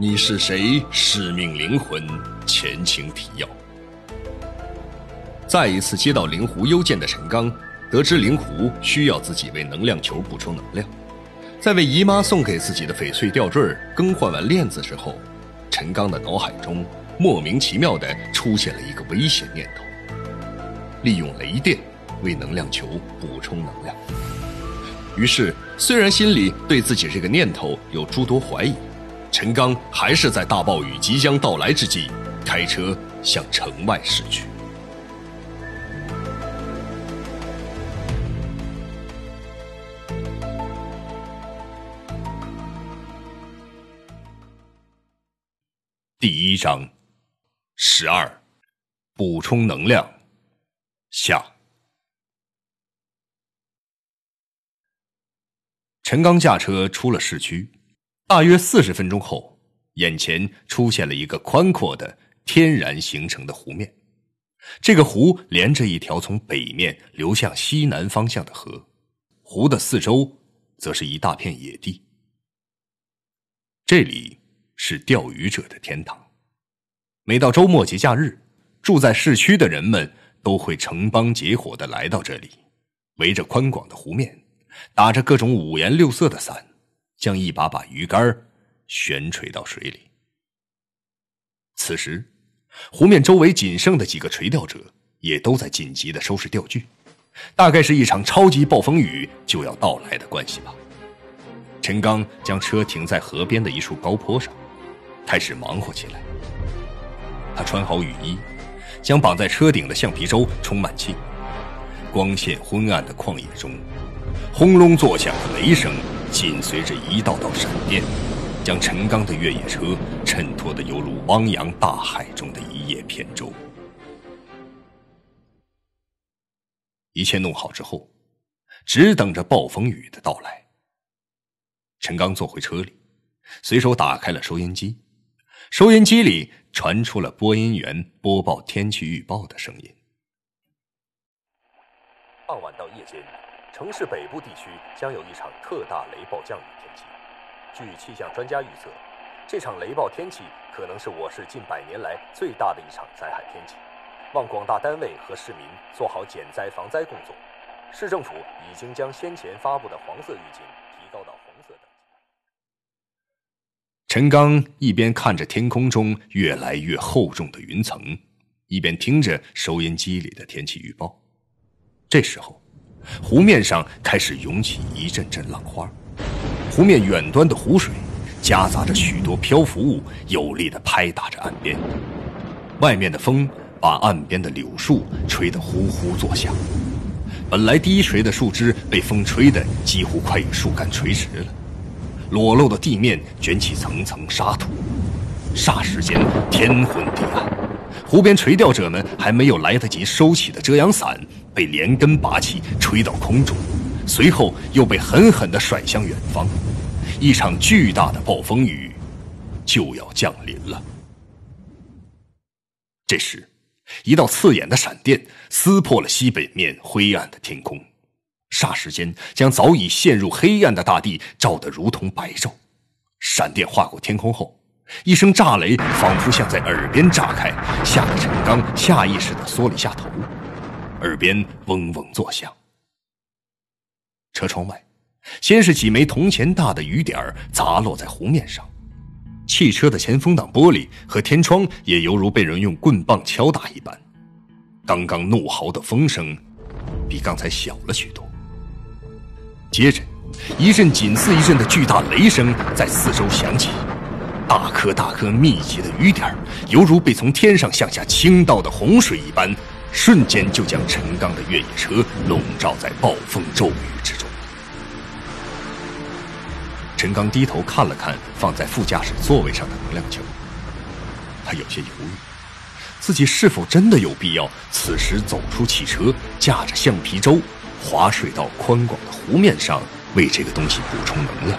你是谁？使命灵魂，前情提要。再一次接到灵狐邮件的陈刚，得知灵狐需要自己为能量球补充能量，在为姨妈送给自己的翡翠吊坠更换完链子之后，陈刚的脑海中莫名其妙的出现了一个危险念头：利用雷电为能量球补充能量。于是，虽然心里对自己这个念头有诸多怀疑，陈刚还是在大暴雨即将到来之际，开车向城外驶去。第一章，十二，补充能量，下。陈刚驾车出了市区，大约四十分钟后，眼前出现了一个宽阔的、天然形成的湖面。这个湖连着一条从北面流向西南方向的河，湖的四周则是一大片野地。这里。是钓鱼者的天堂。每到周末节假日，住在市区的人们都会成帮结伙的来到这里，围着宽广的湖面，打着各种五颜六色的伞，将一把把鱼竿悬垂到水里。此时，湖面周围仅剩的几个垂钓者也都在紧急的收拾钓具，大概是一场超级暴风雨就要到来的关系吧。陈刚将车停在河边的一处高坡上。开始忙活起来。他穿好雨衣，将绑在车顶的橡皮舟充满气。光线昏暗的旷野中，轰隆作响的雷声紧随着一道道闪电，将陈刚的越野车衬托得犹如汪洋大海中的一叶扁舟。一切弄好之后，只等着暴风雨的到来。陈刚坐回车里，随手打开了收音机。收音机里传出了播音员播报天气预报的声音。傍晚到夜间，城市北部地区将有一场特大雷暴降雨天气。据气象专家预测，这场雷暴天气可能是我市近百年来最大的一场灾害天气。望广大单位和市民做好减灾防灾工作。市政府已经将先前发布的黄色预警提高到红色等级。陈刚一边看着天空中越来越厚重的云层，一边听着收音机里的天气预报。这时候，湖面上开始涌起一阵阵浪花，湖面远端的湖水夹杂着许多漂浮物，有力的拍打着岸边。外面的风把岸边的柳树吹得呼呼作响，本来低垂的树枝被风吹得几乎快与树干垂直了。裸露的地面卷起层层沙土，霎时间天昏地暗。湖边垂钓者们还没有来得及收起的遮阳伞，被连根拔起，吹到空中，随后又被狠狠地甩向远方。一场巨大的暴风雨就要降临了。这时，一道刺眼的闪电撕破了西北面灰暗的天空。霎时间，将早已陷入黑暗的大地照得如同白昼。闪电划过天空后，一声炸雷仿佛像在耳边炸开，吓得陈刚下意识地缩了一下头，耳边嗡嗡作响。车窗外，先是几枚铜钱大的雨点砸落在湖面上，汽车的前风挡玻璃和天窗也犹如被人用棍棒敲打一般。刚刚怒嚎的风声，比刚才小了许多。接着，一阵紧似一阵的巨大雷声在四周响起，大颗大颗密集的雨点犹如被从天上向下倾倒的洪水一般，瞬间就将陈刚的越野车笼罩在暴风骤雨之中。陈刚低头看了看放在副驾驶座位上的能量球，他有些犹豫，自己是否真的有必要此时走出汽车，驾着橡皮舟？划水到宽广的湖面上，为这个东西补充能量。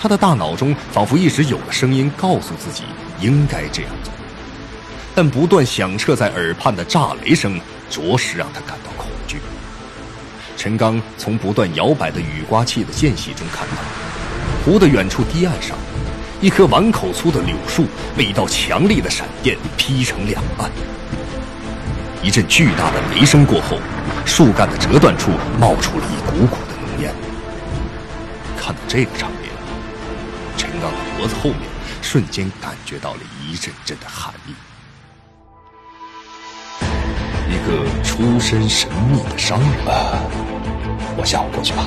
他的大脑中仿佛一直有了声音，告诉自己应该这样做。但不断响彻在耳畔的炸雷声，着实让他感到恐惧。陈刚从不断摇摆的雨刮器的间隙中看到，湖的远处堤岸上，一棵碗口粗的柳树被一道强力的闪电劈成两半。一阵巨大的雷声过后，树干的折断处冒出了一股股的浓烟。看到这个场面，陈刚的脖子后面瞬间感觉到了一阵阵的寒意。一个出身神秘的商人，我下午过去吧，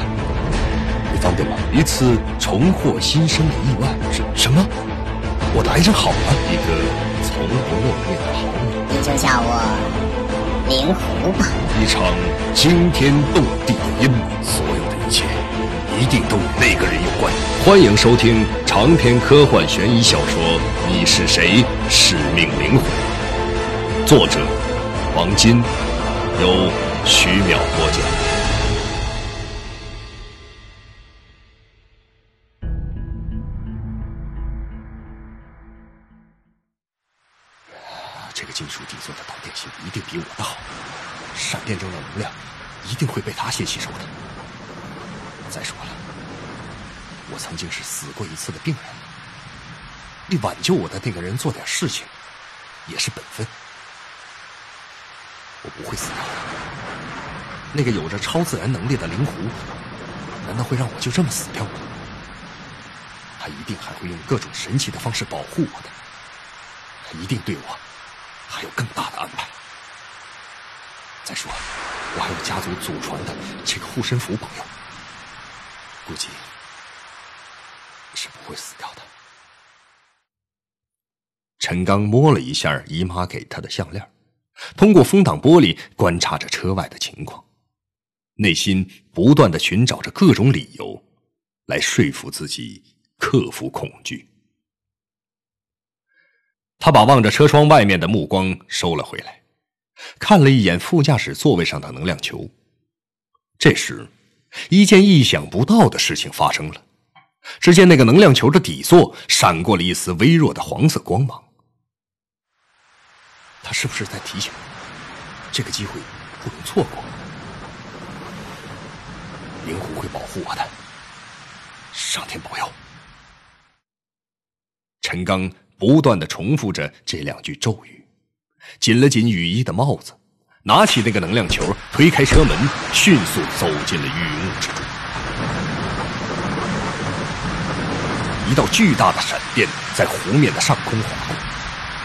你方便吗？一次重获新生的意外。什什么？我的癌症好了？一个从不露面的好友，你就叫我灵狐吧。一场惊天动地的阴谋，所有的一切一定都与那个人有关。欢迎收听长篇科幻悬疑小说《你是谁？使命灵魂》，作者。黄金由徐淼播讲。这个金属底座的导电性一定比我的好，闪电中的能量一定会被它先吸收的。再说了，我曾经是死过一次的病人，为挽救我的那个人做点事情，也是本分。我不会死掉的。那个有着超自然能力的灵狐，难道会让我就这么死掉吗？他一定还会用各种神奇的方式保护我的。他一定对我还有更大的安排。再说，我还有家族祖传的这个护身符保佑，估计是不会死掉的。陈刚摸了一下姨妈给他的项链。通过风挡玻璃观察着车外的情况，内心不断的寻找着各种理由，来说服自己克服恐惧。他把望着车窗外面的目光收了回来，看了一眼副驾驶座位上的能量球。这时，一件意想不到的事情发生了。只见那个能量球的底座闪过了一丝微弱的黄色光芒。他是不是在提醒我，这个机会不能错过？灵狐会保护我的，上天保佑！陈刚不断的重复着这两句咒语，紧了紧雨衣的帽子，拿起那个能量球，推开车门，迅速走进了雨幕之中。一道巨大的闪电在湖面的上空划过。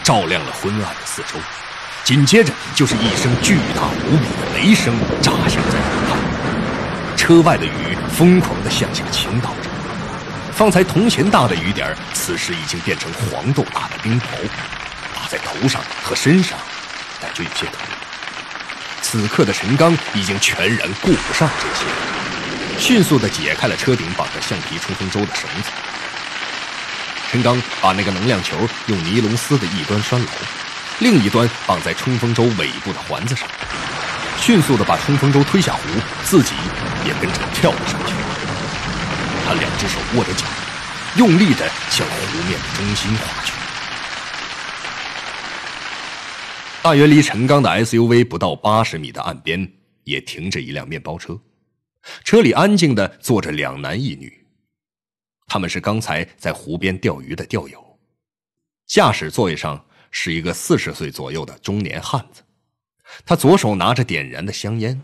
照亮了昏暗的四周，紧接着就是一声巨大无比的雷声炸响在耳畔。车外的雨疯狂地向下倾倒着，方才铜钱大的雨点此时已经变成黄豆大的冰雹，打在头上和身上，感觉有些疼。此刻的陈刚已经全然顾不上这些，迅速地解开了车顶绑着橡皮冲锋舟的绳子。陈刚把那个能量球用尼龙丝的一端拴牢，另一端绑在冲锋舟尾部的环子上，迅速的把冲锋舟推下湖，自己也跟着跳了上去。他两只手握着桨，用力的向湖面的中心划去。大约离陈刚的 SUV 不到八十米的岸边，也停着一辆面包车，车里安静的坐着两男一女。他们是刚才在湖边钓鱼的钓友，驾驶座位上是一个四十岁左右的中年汉子，他左手拿着点燃的香烟，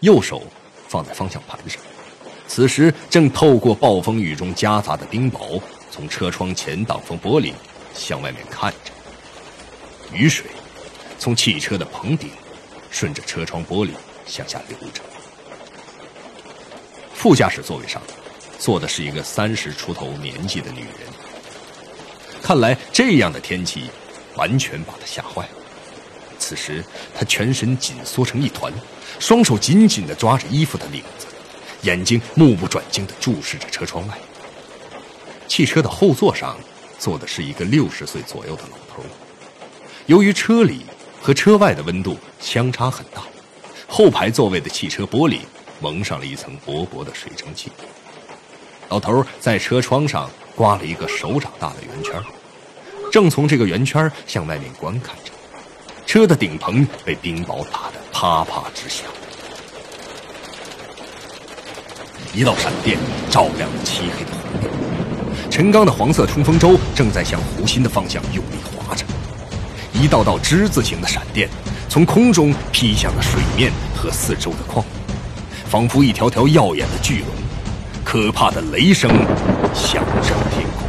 右手放在方向盘上，此时正透过暴风雨中夹杂的冰雹，从车窗前挡风玻璃向外面看着。雨水从汽车的棚顶顺着车窗玻璃向下流着。副驾驶座位上。坐的是一个三十出头年纪的女人，看来这样的天气完全把她吓坏了。此时她全身紧缩成一团，双手紧紧地抓着衣服的领子，眼睛目不转睛地注视着车窗外。汽车的后座上坐的是一个六十岁左右的老头。由于车里和车外的温度相差很大，后排座位的汽车玻璃蒙上了一层薄薄的水蒸气。老头在车窗上刮了一个手掌大的圆圈，正从这个圆圈向外面观看着。车的顶棚被冰雹打得啪啪直响，一道闪电照亮了漆黑的湖面。陈刚的黄色冲锋舟正在向湖心的方向用力划着，一道道之字形的闪电从空中劈向了水面和四周的矿，仿佛一条条耀眼的巨龙。可怕的雷声响彻天空。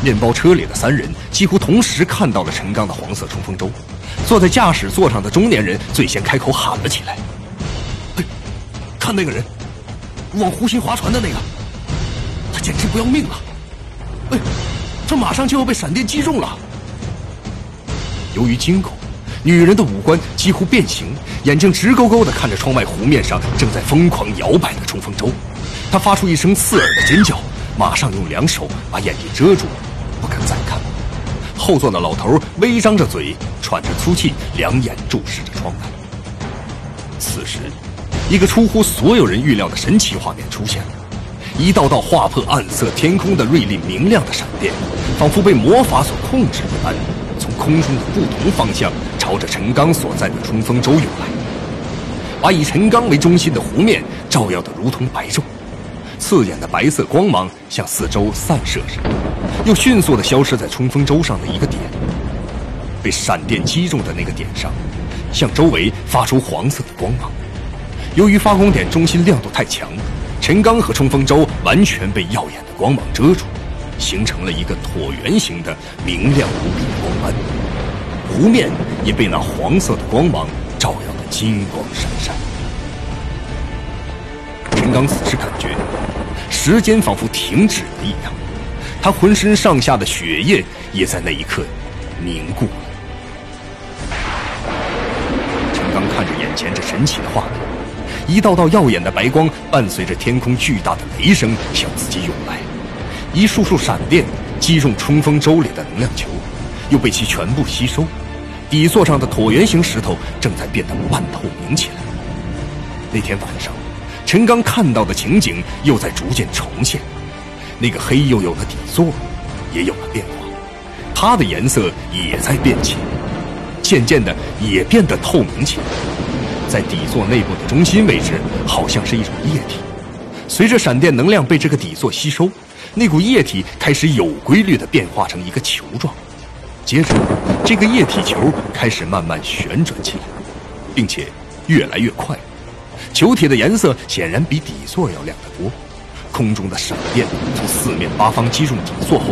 面包车里的三人几乎同时看到了陈刚的黄色冲锋舟。坐在驾驶座上的中年人最先开口喊了起来：“哎，看那个人，往湖心划船的那个，他简直不要命了！哎，这马上就要被闪电击中了。”由于惊恐，女人的五官几乎变形，眼睛直勾勾地看着窗外湖面上正在疯狂摇摆的冲锋舟。她发出一声刺耳的尖叫，马上用两手把眼睛遮住，不敢再看。后座的老头微张着嘴，喘着粗气，两眼注视着窗外。此时，一个出乎所有人预料的神奇画面出现了：一道道划破暗色天空的锐利明亮的闪电，仿佛被魔法所控制一般，从空中的不同方向朝着陈刚所在的冲锋舟涌来，把以陈刚为中心的湖面照耀得如同白昼。刺眼的白色光芒向四周散射着，又迅速地消失在冲锋舟上的一个点。被闪电击中的那个点上，向周围发出黄色的光芒。由于发光点中心亮度太强，陈刚和冲锋舟完全被耀眼的光芒遮住，形成了一个椭圆形的明亮无比的光斑。湖面也被那黄色的光芒照耀得金光闪闪。陈刚此时感觉。时间仿佛停止了一样，他浑身上下的血液也在那一刻凝固了。陈刚看着眼前这神奇的画面，一道道耀眼的白光伴随着天空巨大的雷声向自己涌来，一束束闪电击中冲锋舟里的能量球，又被其全部吸收。底座上的椭圆形石头正在变得半透明起来。那天晚上。陈刚看到的情景又在逐渐重现，那个黑黝黝的底座也有了变化，它的颜色也在变浅，渐渐的也变得透明起来。在底座内部的中心位置，好像是一种液体。随着闪电能量被这个底座吸收，那股液体开始有规律的变化成一个球状，接着，这个液体球开始慢慢旋转起来，并且越来越快。球体的颜色显然比底座要亮得多，空中的闪电从四面八方击中底座后，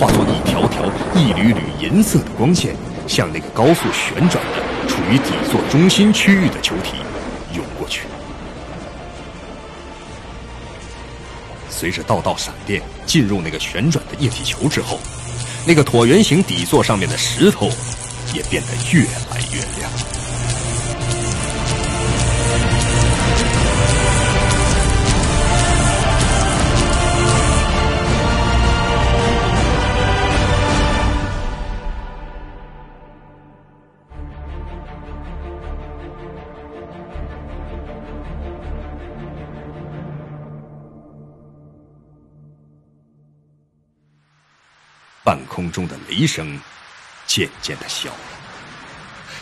化作一条条、一缕缕银色的光线，向那个高速旋转的、处于底座中心区域的球体涌过去。随着道道闪电进入那个旋转的液体球之后，那个椭圆形底座上面的石头也变得越来越亮。半空中的雷声渐渐的小了，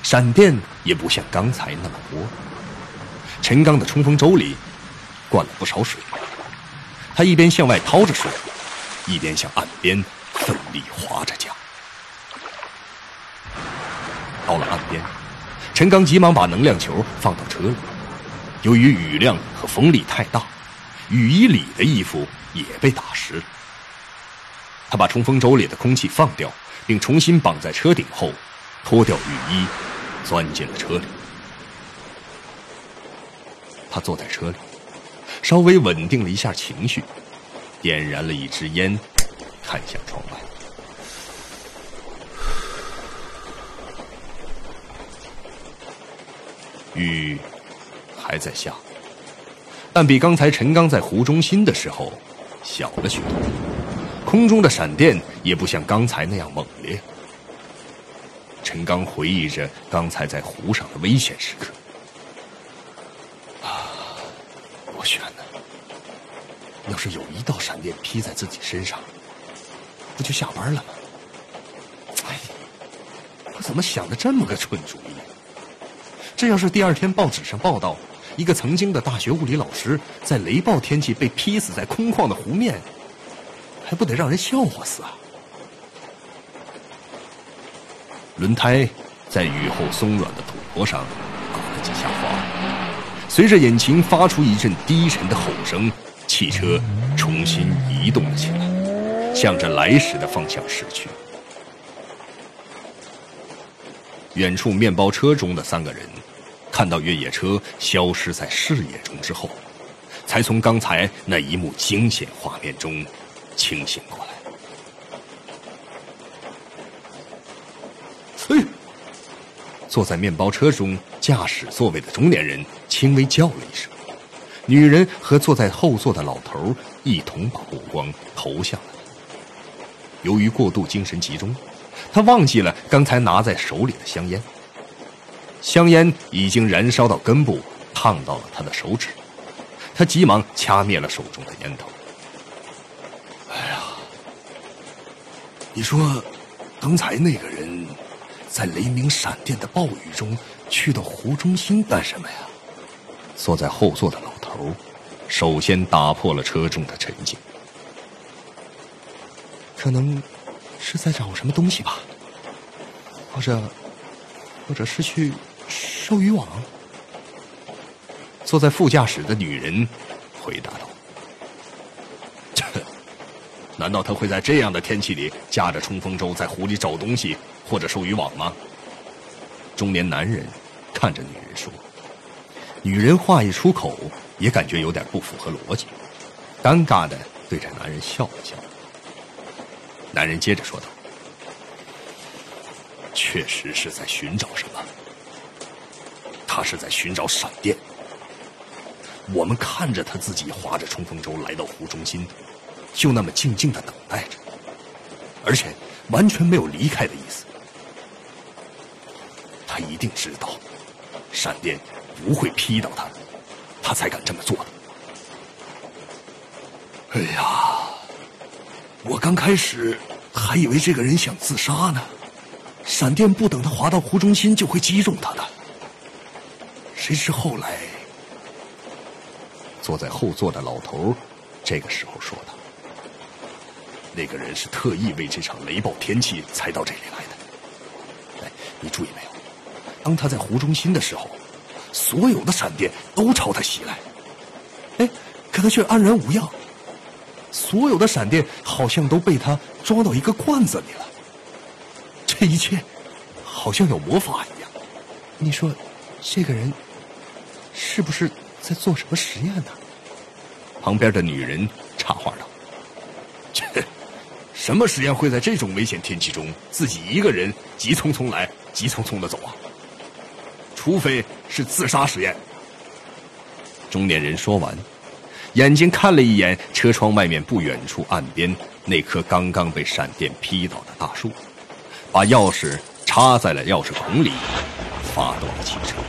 闪电也不像刚才那么多。陈刚的冲锋舟里灌了不少水，他一边向外掏着水，一边向岸边奋力划着桨。到了岸边，陈刚急忙把能量球放到车里。由于雨量和风力太大，雨衣里的衣服也被打湿了。他把冲锋舟里的空气放掉，并重新绑在车顶后，脱掉雨衣，钻进了车里。他坐在车里，稍微稳定了一下情绪，点燃了一支烟，看向窗外。雨还在下，但比刚才陈刚在湖中心的时候小了许多。空中的闪电也不像刚才那样猛烈。陈刚回忆着刚才在湖上的危险时刻。啊，我选呢？要是有一道闪电劈在自己身上，不就下班了吗？哎，我怎么想的这么个蠢主意？这要是第二天报纸上报道，一个曾经的大学物理老师，在雷暴天气被劈死在空旷的湖面，不得让人笑话死啊！轮胎在雨后松软的土坡上打了几下滑，随着引擎发出一阵低沉的吼声，汽车重新移动了起来，向着来时的方向驶去。远处面包车中的三个人，看到越野车消失在视野中之后，才从刚才那一幕惊险画面中清醒过来。嘿！坐在面包车中驾驶座位的中年人轻微叫了一声，女人和坐在后座的老头一同把目光投向了他。由于过度精神集中。他忘记了刚才拿在手里的香烟，香烟已经燃烧到根部，烫到了他的手指。他急忙掐灭了手中的烟头。哎呀，你说，刚才那个人，在雷鸣闪电的暴雨中去到湖中心干什么呀？坐在后座的老头，首先打破了车中的沉静。可能。是在找什么东西吧，或者，或者是去收渔网。坐在副驾驶的女人回答道：“难道他会在这样的天气里驾着冲锋舟在湖里找东西或者收渔网吗？”中年男人看着女人说：“女人话一出口，也感觉有点不符合逻辑，尴尬的对着男人笑了笑。”男人接着说道：“确实是在寻找什么。他是在寻找闪电。我们看着他自己划着冲锋舟来到湖中心，就那么静静的等待着，而且完全没有离开的意思。他一定知道，闪电不会劈到他，他才敢这么做的。哎呀！”我刚开始还以为这个人想自杀呢，闪电不等他滑到湖中心就会击中他的。谁知后来，坐在后座的老头这个时候说道：“那个人是特意为这场雷暴天气才到这里来的。哎，你注意没有？当他在湖中心的时候，所有的闪电都朝他袭来，哎，可他却安然无恙。”所有的闪电好像都被他装到一个罐子里了。这一切好像有魔法一样。你说，这个人是不是在做什么实验呢？旁边的女人插话道：“，什么实验会在这种危险天气中自己一个人急匆匆来，急匆匆的走啊？除非是自杀实验。”中年人说完。眼睛看了一眼车窗外面不远处岸边那棵刚刚被闪电劈倒的大树，把钥匙插在了钥匙孔里，发动了汽车。